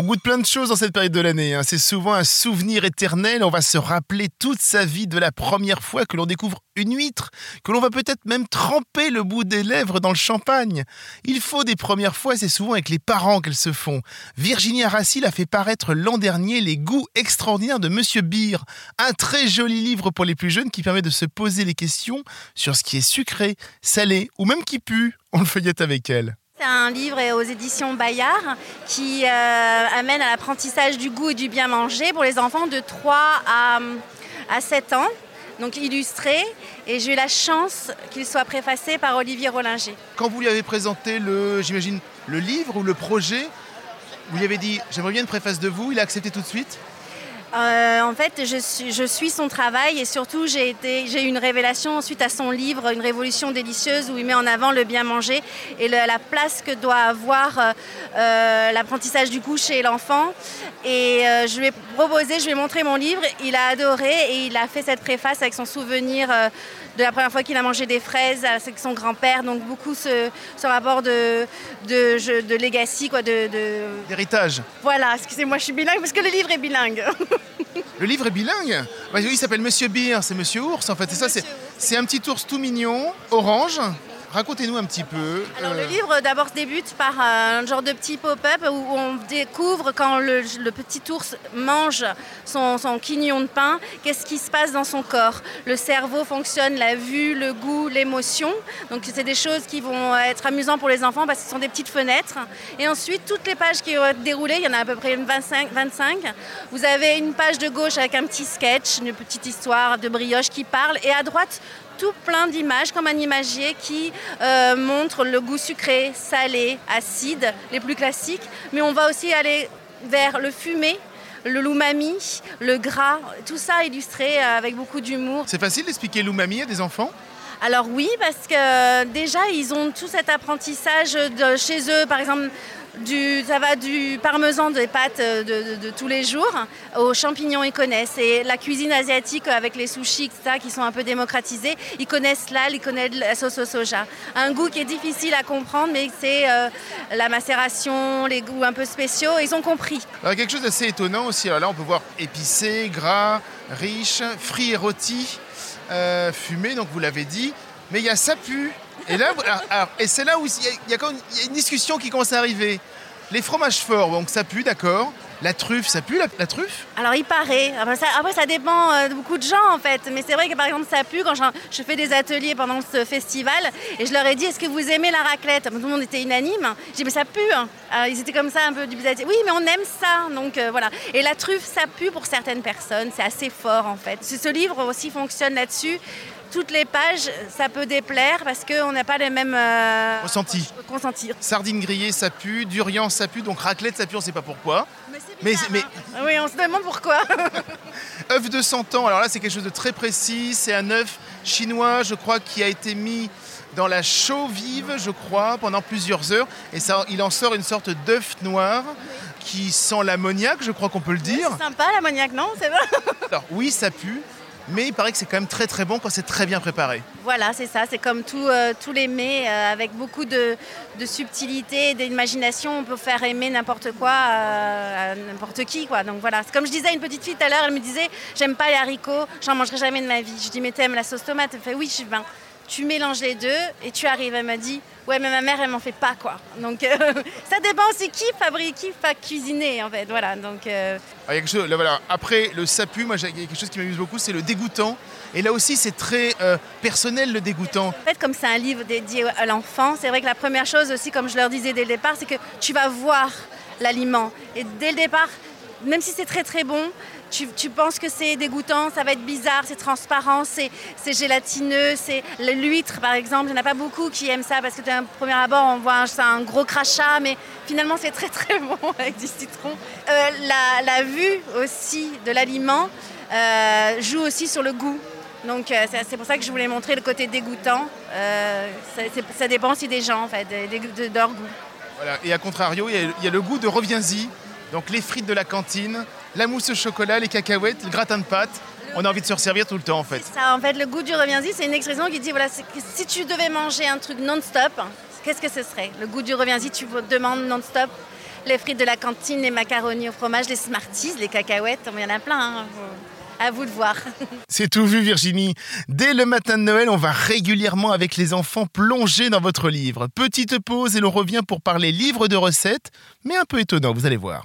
On goûte plein de choses dans cette période de l'année. hein. C'est souvent un souvenir éternel. On va se rappeler toute sa vie de la première fois que l'on découvre une huître, que l'on va peut-être même tremper le bout des lèvres dans le champagne. Il faut des premières fois, c'est souvent avec les parents qu'elles se font. Virginie Arassil a fait paraître l'an dernier Les goûts extraordinaires de Monsieur Beer, un très joli livre pour les plus jeunes qui permet de se poser les questions sur ce qui est sucré, salé ou même qui pue. On le feuillette avec elle. C'est un livre aux éditions Bayard qui euh, amène à l'apprentissage du goût et du bien manger pour les enfants de 3 à, à 7 ans, donc illustré. Et j'ai eu la chance qu'il soit préfacé par Olivier Rollinger. Quand vous lui avez présenté le, j'imagine, le livre ou le projet, vous lui avez dit j'aimerais bien une préface de vous, il a accepté tout de suite? Euh, en fait, je suis, son travail et surtout j'ai eu une révélation suite à son livre Une révolution délicieuse où il met en avant le bien manger et la place que doit avoir euh, euh, l'apprentissage du goût chez l'enfant. Et je lui ai proposé, je lui ai montré mon livre, il a adoré et il a fait cette préface avec son souvenir de la première fois qu'il a mangé des fraises avec son grand-père. Donc beaucoup ce, ce rapport de, de, de legacy, quoi, de, L'héritage. Voilà, excusez-moi, je suis bilingue parce que le livre est bilingue. Le livre est bilingue bah, Oui, il s'appelle Monsieur Beer, c'est Monsieur Ours en fait. C'est ça, c'est, c'est un petit ours tout mignon, orange. Racontez-nous un petit peu. Alors euh, le livre d'abord débute par un genre de petit pop-up où on découvre quand le, le petit ours mange son, son quignon de pain, qu'est-ce qui se passe dans son corps. Le cerveau fonctionne, la vue, le goût, l'émotion. Donc c'est des choses qui vont être amusantes pour les enfants parce que ce sont des petites fenêtres. Et ensuite, toutes les pages qui vont être déroulées, il y en a à peu près une 25, 25. Vous avez une page de gauche avec un petit sketch, une petite histoire de brioche qui parle. Et à droite, tout plein d'images comme un imagier qui euh, montre le goût sucré, salé, acide, les plus classiques. Mais on va aussi aller vers le fumé, le l'umami, le gras, tout ça illustré euh, avec beaucoup d'humour. C'est facile d'expliquer l'umami à des enfants? Alors oui, parce que déjà, ils ont tout cet apprentissage de chez eux, par exemple, du, ça va du parmesan des pâtes de, de- tous les jours aux champignons, ils connaissent. Et la cuisine asiatique avec les sushis, etc., qui sont un peu démocratisés, ils connaissent l'al, ils connaissent la sauce au soja. Un goût qui est difficile à comprendre, mais c'est euh, la macération, les goûts un peu spéciaux, ils ont compris. Alors, quelque chose d'assez étonnant aussi. Là, on peut voir épicé, gras, riche, frit et rôti, euh, fumé, donc vous l'avez dit. Mais il y a ça pue. Et là, et c'est là où il y, a, une discussion qui commence à arriver. Les fromages forts, donc ça pue, d'accord. La truffe, ça pue la, truffe? Alors il paraît, après ça, dépend euh, de beaucoup de gens en fait, mais c'est vrai que par exemple ça pue quand je fais des ateliers pendant ce festival et je leur ai dit est-ce que vous aimez la raclette? Tout le monde était unanime, j'ai dit mais ça pue, hein. Alors, ils étaient comme ça un peu dubitatifs, oui mais on aime ça, donc euh, voilà. Et la truffe ça pue pour certaines personnes, c'est assez fort en fait. Ce livre aussi fonctionne là-dessus. Toutes les pages, ça peut déplaire parce qu'on n'a pas les mêmes euh, Ressenti. consentir. Sardines grillées, ça pue. Durian, ça pue. Donc raclette, ça pue, on ne sait pas pourquoi. Mais, mais Oui, on se demande pourquoi. œuf de 100 ans, alors là, c'est quelque chose de très précis. C'est un œuf chinois, je crois, qui a été mis dans la chaux vive, je crois, pendant plusieurs heures. Et ça, il en sort une sorte d'œuf noir qui sent l'ammoniac, je crois qu'on peut le dire. C'est sympa l'ammoniac, non? C'est vrai Alors oui, ça pue. Mais il paraît que c'est quand même très très bon quand c'est très bien préparé. Voilà, c'est ça. C'est comme tout, euh, tous les mets, euh, avec beaucoup de, de subtilité, d'imagination. On peut faire aimer n'importe quoi euh, à n'importe qui. Quoi. Donc voilà. Comme je disais à une petite fille tout à l'heure, elle me disait J'aime pas les haricots, j'en mangerai jamais de ma vie. Je dis Mais t'aimes la sauce tomate? Elle fait Oui, je suis Tu mélanges les deux et tu arrives. Elle m'a dit Ouais, mais ma mère, elle m'en fait pas. quoi. Donc euh, ça dépend aussi qui fabrique, qui va cuisiner en fait. Voilà. Donc. euh, il y a quelque chose, là, voilà. Après, le sapu, moi, il y a quelque chose qui m'amuse beaucoup, c'est le dégoûtant. Et là aussi, c'est très euh, personnel, le dégoûtant. En fait, comme c'est un livre dédié à l'enfant, c'est vrai que la première chose aussi, comme je leur disais dès le départ, c'est que tu vas voir l'aliment. Et dès le départ, même si c'est très très bon, tu, penses que c'est dégoûtant, ça va être bizarre, c'est transparent, c'est c'est gélatineux, c'est l'huître par exemple. Il n'y en a pas beaucoup qui aiment ça parce que d'un premier abord, on voit un, c'est un gros crachat, mais finalement c'est très très bon avec du citron. Euh, la, vue aussi de l'aliment euh, joue aussi sur le goût. Donc euh, c'est pour ça que je voulais montrer le côté dégoûtant. Ça, ça dépend aussi des gens en fait, de, leur goût. Et à contrario, il y a le goût de reviens-y. Donc les frites de la cantine, la mousse au chocolat, les cacahuètes, le gratin de pâtes. On a envie de se resservir tout le temps en fait. Ça, en fait, le goût du reviens-y, c'est une expression qui dit voilà, si tu devais manger un truc non-stop, qu'est-ce que ce serait? Le goût du reviens-y, tu demandes non-stop les frites de la cantine, les macaronis au fromage, les Smarties, les cacahuètes, il y en a plein. hein. À vous de voir. C'est tout vu Virginie. Dès le matin de Noël, on va régulièrement avec les enfants plonger dans votre livre. Petite pause et l'on revient pour parler livre de recettes, mais un peu étonnant, vous allez voir.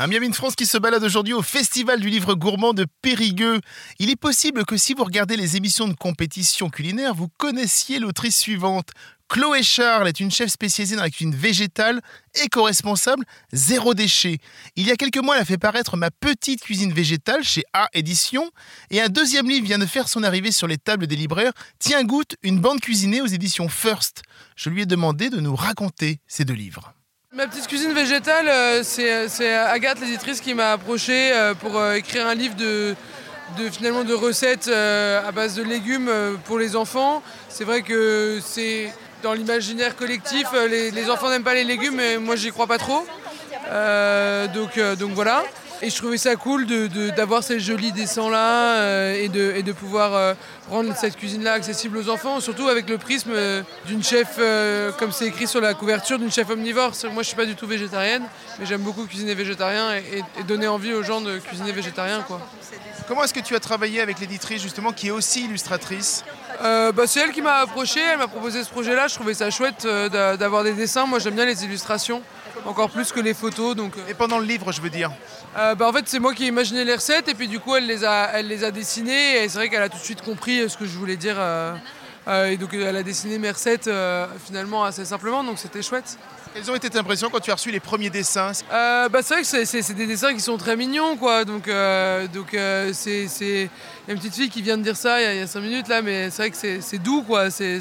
Un Miam in France qui se balade aujourd'hui au Festival du livre gourmand de Périgueux. Il est possible que si vous regardez les émissions de compétition culinaire, vous connaissiez l'autrice suivante. Chloé Charles est une chef spécialisée dans la cuisine végétale, éco-responsable, zéro déchet. Il y a quelques mois, elle a fait paraître Ma petite cuisine végétale chez A Éditions. Et un deuxième livre vient de faire son arrivée sur les tables des libraires. Tiens, goûte, une bande cuisinée aux éditions First. Je lui ai demandé de nous raconter ces deux livres. Ma petite cuisine végétale, euh, c'est c'est Agathe, l'éditrice, qui m'a approché euh, pour euh, écrire un livre de, finalement, de recettes euh, à base de légumes euh, pour les enfants. C'est vrai que c'est dans l'imaginaire collectif, euh, les, enfants n'aiment pas les légumes, mais moi j'y crois pas trop. Euh, donc, euh, donc voilà. Et je trouvais ça cool de- de- d'avoir ces jolis dessins-là euh, et, de, et de pouvoir euh, rendre cette cuisine-là accessible aux enfants, surtout avec le prisme euh, d'une chef, comme c'est écrit sur la couverture, d'une chef omnivore. Moi je suis pas du tout végétarienne, mais j'aime beaucoup cuisiner végétarien et, et- et donner envie aux gens de cuisiner végétarien. Quoi. Comment est-ce que tu as travaillé avec l'éditrice justement qui est aussi illustratrice? Bah, c'est elle qui m'a approché, elle m'a proposé ce projet-là. Je trouvais ça chouette d'a- d'avoir des dessins. Moi, j'aime bien les illustrations, encore plus que les photos. Donc, euh, Et pendant le livre, je veux dire. euh, bah, en fait, c'est moi qui ai imaginé les recettes et puis du coup, elle les a, elle les a dessinées. Et c'est vrai qu'elle a tout de suite compris euh, ce que je voulais dire. euh, euh, et donc, elle a dessiné mes recettes finalement assez simplement. Donc, c'était chouette. Quelles ont été tes impressions quand tu as reçu les premiers dessins? Bah, c'est vrai que c'est- des dessins qui sont très mignons, quoi. Donc, donc c'est il y a une petite fille qui vient de dire ça il y a- il y a 5 minutes là, mais c'est vrai que c'est c'est doux, quoi. C'est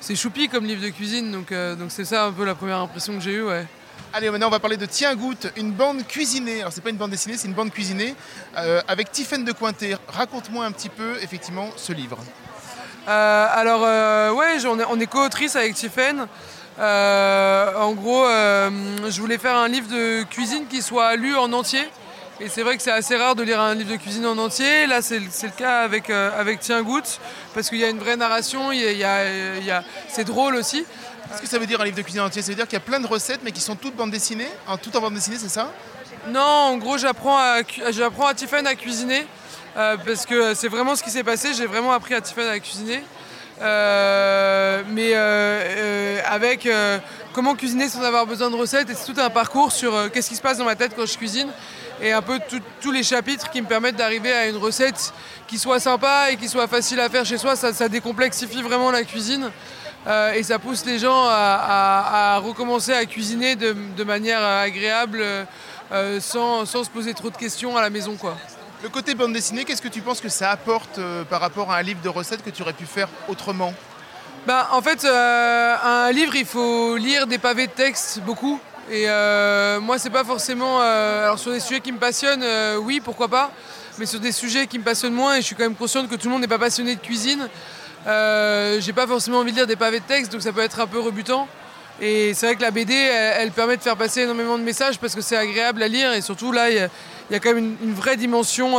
c'est, choupi comme livre de cuisine, donc euh, donc c'est ça un peu la première impression que j'ai eue, ouais. Allez, maintenant on va parler de Tiens Goûte, une bande cuisinée. Alors c'est pas une bande dessinée, c'est une bande cuisinée euh, avec Tiffaine de Cointet. Raconte-moi un petit peu effectivement ce livre. Euh, alors, ouais, on est, on est co-autrice avec Tiffen. Euh, en gros, je voulais faire un livre de cuisine qui soit lu en entier. Et c'est vrai que c'est assez rare de lire un livre de cuisine en entier. Là, c'est le cas avec, euh, avec Tiens Goûte, parce qu'il y a une vraie narration, il y a- il y c'est drôle aussi. Qu'est-ce que ça veut dire un livre de cuisine entier? Ça veut dire qu'il y a plein de recettes mais qui sont toutes bande dessinée, en tout en bande dessinée, c'est ça? Non, en gros, j'apprends à, j'apprends à Tiffen à cuisiner euh, parce que c'est vraiment ce qui s'est passé. J'ai vraiment appris à Tiffen à cuisiner. Euh, mais euh, euh, avec comment cuisiner sans avoir besoin de recettes et c'est tout un parcours sur euh, qu'est-ce qui se passe dans ma tête quand je cuisine et un peu tous les chapitres qui me permettent d'arriver à une recette qui soit sympa et qui soit facile à faire chez soi. Ça, décomplexifie vraiment la cuisine. Euh, et ça pousse les gens à, recommencer à cuisiner de, manière agréable euh, sans, sans se poser trop de questions à la maison. Quoi. Le côté bande dessinée, qu'est-ce que tu penses que ça apporte par rapport à un livre de recettes que tu aurais pu faire autrement? Bah, en fait, euh, un livre, il faut lire des pavés de texte beaucoup. Et euh, moi, c'est pas forcément. euh, alors, sur des sujets qui me passionnent, oui, pourquoi pas. Mais sur des sujets qui me passionnent moins, et je suis quand même consciente que tout le monde n'est pas passionné de cuisine, j'ai pas forcément envie de lire des pavés de texte, donc ça peut être un peu rebutant. Et c'est vrai que la BD, elle, permet de faire passer énormément de messages parce que c'est agréable à lire et surtout là, il y a, quand même une, vraie dimension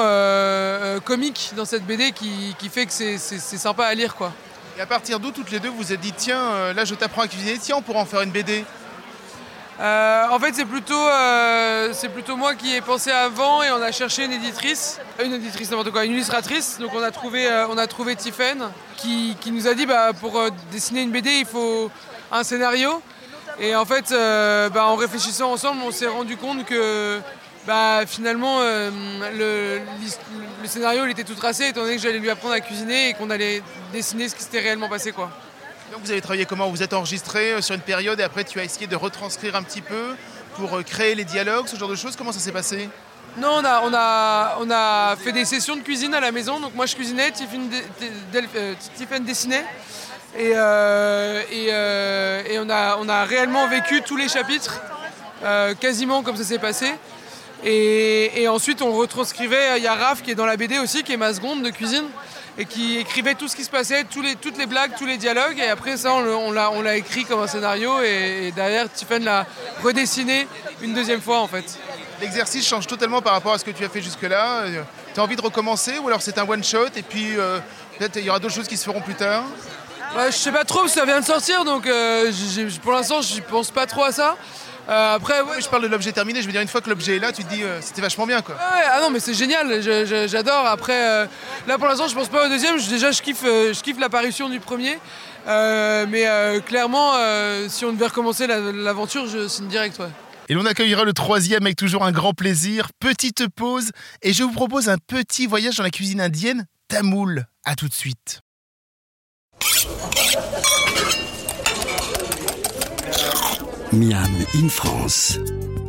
comique dans cette BD qui, qui fait que c'est sympa à lire, quoi. Et à partir d'où toutes les deux vous êtes dit tiens, euh, là je t'apprends à cuisiner, tiens on pourra en faire une BD Euh, en fait, c'est plutôt, euh, c'est plutôt moi qui ai pensé avant et on a cherché une éditrice, une éditrice n'importe quoi, une illustratrice. Donc on a trouvé, euh, on a trouvé Tiffen qui, qui nous a dit bah, pour dessiner une BD il faut un scénario. Et en fait, bah, en réfléchissant ensemble, on s'est rendu compte que bah, finalement euh, le, scénario il était tout tracé étant donné que j'allais lui apprendre à cuisiner et qu'on allait dessiner ce qui s'était réellement passé quoi. Donc vous avez travaillé comment? Vous êtes enregistré euh, sur une période et après tu as essayé de retranscrire un petit peu pour euh, créer les dialogues, ce genre de choses? Comment ça s'est passé? Non, on a, on, a, on a fait des sessions de cuisine à la maison. Donc moi je cuisinais, Tiffen dessinait. Et, euh, et, euh, et on, a, on a réellement vécu tous les chapitres, euh, quasiment comme ça s'est passé. Et, et ensuite on retranscrivait, il y a Raph qui est dans la BD aussi, qui est ma seconde de cuisine. et qui écrivait tout ce qui se passait, tous les, toutes les blagues, tous les dialogues. Et après ça, on, l'a, on l'a écrit comme un scénario et, derrière, Tiffen l'a redessiné une deuxième fois en fait. L'exercice change totalement par rapport à ce que tu as fait jusque-là. Tu as envie de recommencer ou alors c'est un one-shot et puis euh, peut-être il y aura d'autres choses qui se feront plus tard? Je sais pas trop, ça vient de sortir donc euh, pour l'instant je pense pas trop à ça. Euh, après, je parle de l'objet terminé. Je veux dire, une fois que l'objet est là, tu te dis, euh, c'était vachement bien, quoi. ah non, mais c'est génial. J'adore. Après, euh, là pour l'instant, je pense pas au deuxième. déjà, je kiffe, je kiffe l'apparition du premier. mais clairement, si on devait recommencer l'aventure, je signe direct, ouais. Et l'on accueillera le troisième avec toujours un grand plaisir. Petite pause et je vous propose un petit voyage dans la cuisine indienne, tamoul. À tout de suite. Miam in France,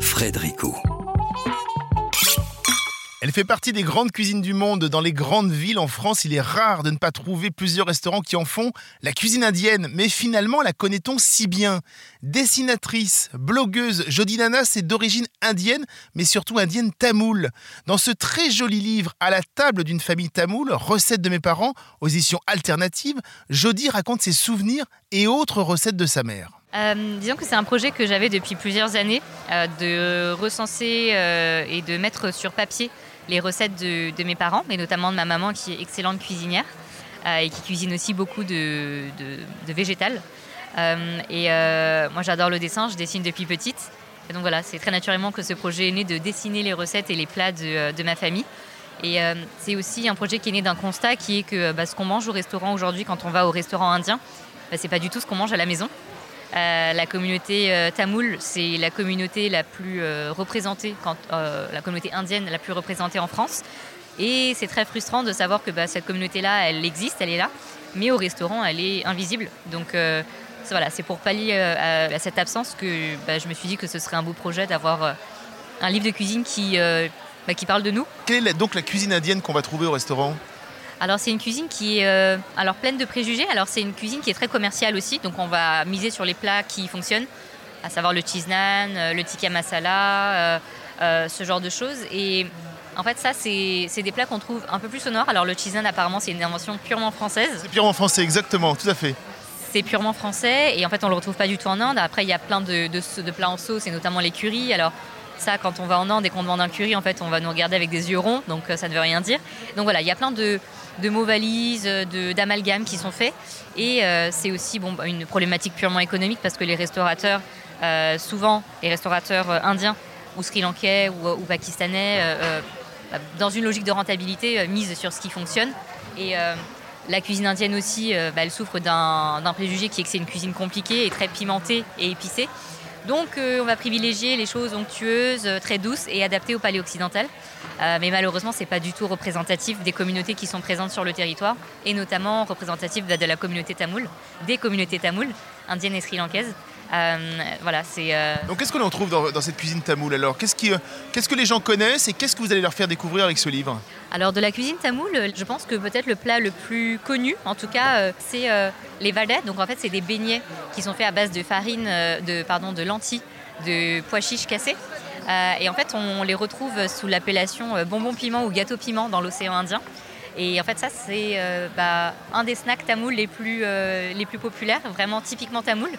Frédérico. Elle fait partie des grandes cuisines du monde. Dans les grandes villes en France, il est rare de ne pas trouver plusieurs restaurants qui en font la cuisine indienne. Mais finalement, la connaît-on si bien? Dessinatrice, blogueuse, Jodie Nanas est d'origine indienne, mais surtout indienne tamoule. Dans ce très joli livre À la table d'une famille tamoule, recettes de mes parents, aux éditions alternatives, Jodie raconte ses souvenirs et autres recettes de sa mère. Euh, disons que c'est un projet que j'avais depuis plusieurs années, euh, de recenser euh, et de mettre sur papier les recettes de, mes parents, mais notamment de ma maman qui est excellente cuisinière et qui cuisine aussi beaucoup de, végétal. et moi j'adore le dessin, je dessine depuis petite. Et donc voilà, c'est très naturellement que ce projet est né de dessiner les recettes et les plats de, ma famille. Et c'est aussi un projet qui est né d'un constat qui est que bah, ce qu'on mange au restaurant aujourd'hui quand on va au restaurant indien, bah, c'est pas du tout ce qu'on mange à la maison. Euh, la communauté euh, tamoule, c'est la communauté la plus euh, représentée, la communauté indienne la plus représentée en France. Et c'est très frustrant de savoir que bah, cette communauté-là, elle existe, elle est là, mais au restaurant, elle est invisible. Donc voilà, c'est pour pallier à, cette absence que bah, je me suis dit que ce serait un beau projet d'avoir un livre de cuisine bah, qui parle de nous. Quelle est donc la cuisine indienne qu'on va trouver au restaurant? Alors c'est une cuisine qui est euh, alors pleine de préjugés. Alors c'est une cuisine qui est très commerciale aussi, donc on va miser sur les plats qui fonctionnent, à savoir le cheese naan, euh, le tikka masala, euh, ce genre de choses. Et en fait ça c'est des plats qu'on trouve un peu plus au nord. Alors le cheese naan apparemment c'est une invention purement française. C'est purement français exactement, tout à fait. C'est purement français et en fait on le retrouve pas du tout en Inde. Après il y a plein de, de plats en sauce et notamment les curries. Alors ça, quand on va en Inde et qu'on demande un curry, en fait, on va nous regarder avec des yeux ronds, donc ça ne veut rien dire. Donc voilà, il y a plein de, de mots valises, d'amalgames qui sont faits. Et euh, c'est aussi bon, une problématique purement économique parce que les restaurateurs, euh, souvent les restaurateurs euh, indiens ou sri-lankais ou, pakistanais, dans une logique de rentabilité, misent sur ce qui fonctionne. Et la cuisine indienne aussi, bah, elle souffre d'un préjugé qui est que c'est une cuisine compliquée et très pimentée et épicée. Donc on va privilégier les choses onctueuses, très douces et adaptées au palais occidental. Euh, mais malheureusement, ce n'est pas du tout représentatif des communautés qui sont présentes sur le territoire, et notamment représentatif de la communauté tamoule, des communautés tamoules, indiennes et sri-lankaises. Euh, voilà, c'est. Euh, Donc, qu'est-ce qu'on en trouve dans, cette cuisine tamoule alors? Qu'est-ce, qu'est-ce que les gens connaissent et qu'est-ce que vous allez leur faire découvrir avec ce livre? Alors, de la cuisine tamoule, je pense que peut-être le plat le plus connu, en tout cas, c'est les vadets. Donc, en fait, c'est des beignets qui sont faits à base de farine, de, pardon, de lentilles, de pois chiches cassés. Euh, et en fait, on les retrouve sous l'appellation euh, bonbon piment ou gâteau piment dans l'océan Indien. Et en fait, ça, c'est euh, bah, un des snacks tamoul les plus, les plus populaires, vraiment typiquement tamoul.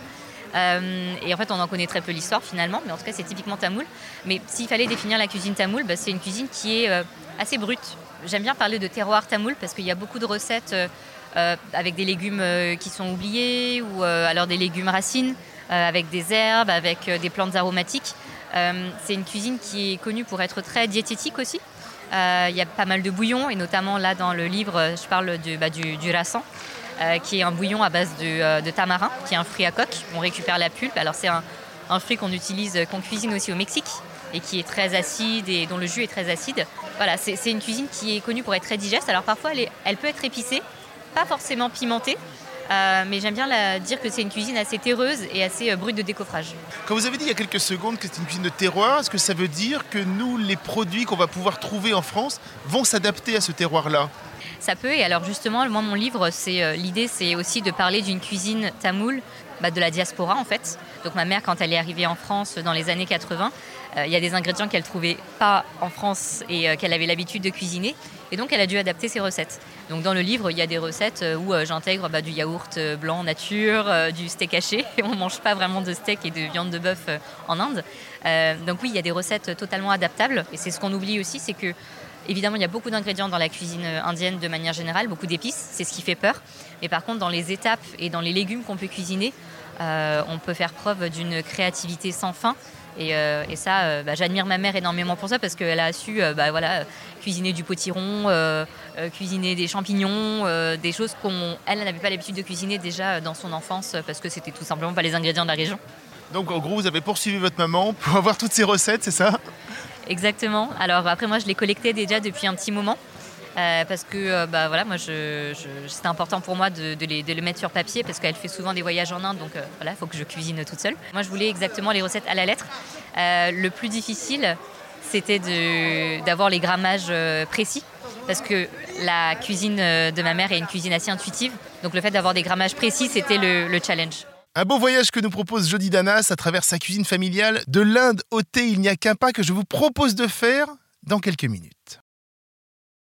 Et en fait, on en connaît très peu l'histoire finalement, mais en tout cas, c'est typiquement tamoul. Mais s'il fallait définir la cuisine tamoul, bah, c'est une cuisine qui est assez brute. J'aime bien parler de terroir tamoul parce qu'il y a beaucoup de recettes avec des légumes qui sont oubliés ou alors des légumes racines, avec des herbes, avec des plantes aromatiques. Euh, c'est une cuisine qui est connue pour être très diététique aussi. Euh, il y a pas mal de bouillons, et notamment là dans le livre, je parle du, bah, du, euh, qui est un bouillon à base de, tamarin, qui est un fruit à coque. On récupère la pulpe. Alors c'est un, fruit qu'on utilise, qu'on cuisine aussi au Mexique et qui est très acide et dont le jus est très acide. Voilà, c'est une cuisine qui est connue pour être très digeste. Alors parfois, elle peut être épicée, pas forcément pimentée, euh, mais j'aime bien dire que c'est une cuisine assez terreuse et assez euh, brute de décoffrage. Quand vous avez dit il y a quelques secondes que c'est une cuisine de terroir, est-ce que ça veut dire que nous, les produits qu'on va pouvoir trouver en France, vont s'adapter à ce terroir-là? Ça peut, et alors justement, moi, mon livre, c'est euh, l'idée, c'est aussi de parler d'une cuisine tamoule bah, de la diaspora en fait. Donc ma mère, quand elle est arrivée en France dans les années 80, euh, il y a des ingrédients qu'elle trouvait pas en France et euh, qu'elle avait l'habitude de cuisiner. Et donc elle a dû adapter ses recettes. Donc dans le livre, il y a des recettes où j'intègre bah, du yaourt blanc nature, du steak haché. On ne mange pas vraiment de steak et de viande de bœuf en Inde. donc oui, il y a des recettes totalement adaptables. Et c'est ce qu'on oublie aussi, c'est que Évidemment, il y a beaucoup d'ingrédients dans la cuisine indienne de manière générale, beaucoup d'épices, c'est ce qui fait peur. Mais par contre, dans les étapes et dans les légumes qu'on peut cuisiner, euh, on peut faire preuve d'une créativité sans fin. Et, euh, ça, euh, bah, j'admire ma mère énormément pour ça parce qu'elle a su bah, voilà, cuisiner du potiron, cuisiner des champignons, des choses qu'elle n'avait pas l'habitude de cuisiner déjà dans son enfance parce que c'était tout simplement pas les ingrédients de la région. Donc en gros, vous avez poursuivi votre maman pour avoir toutes ces recettes, c'est ça? Exactement. Alors après, moi, je les collectais déjà depuis un petit moment. Euh, parce que euh, bah, voilà, moi, je, c'était important pour moi de, les, le mettre sur papier parce qu'elle fait souvent des voyages en Inde, donc euh, voilà, il faut que je cuisine toute seule. Moi, je voulais exactement les recettes à la lettre. le plus difficile, c'était d'avoir les grammages précis parce que la cuisine de ma mère est une cuisine assez intuitive, donc le fait d'avoir des grammages précis, c'était le challenge. Un beau voyage que nous propose Jody Danas à travers sa cuisine familiale. De l'Inde au thé, il n'y a qu'un pas que je vous propose de faire dans quelques minutes.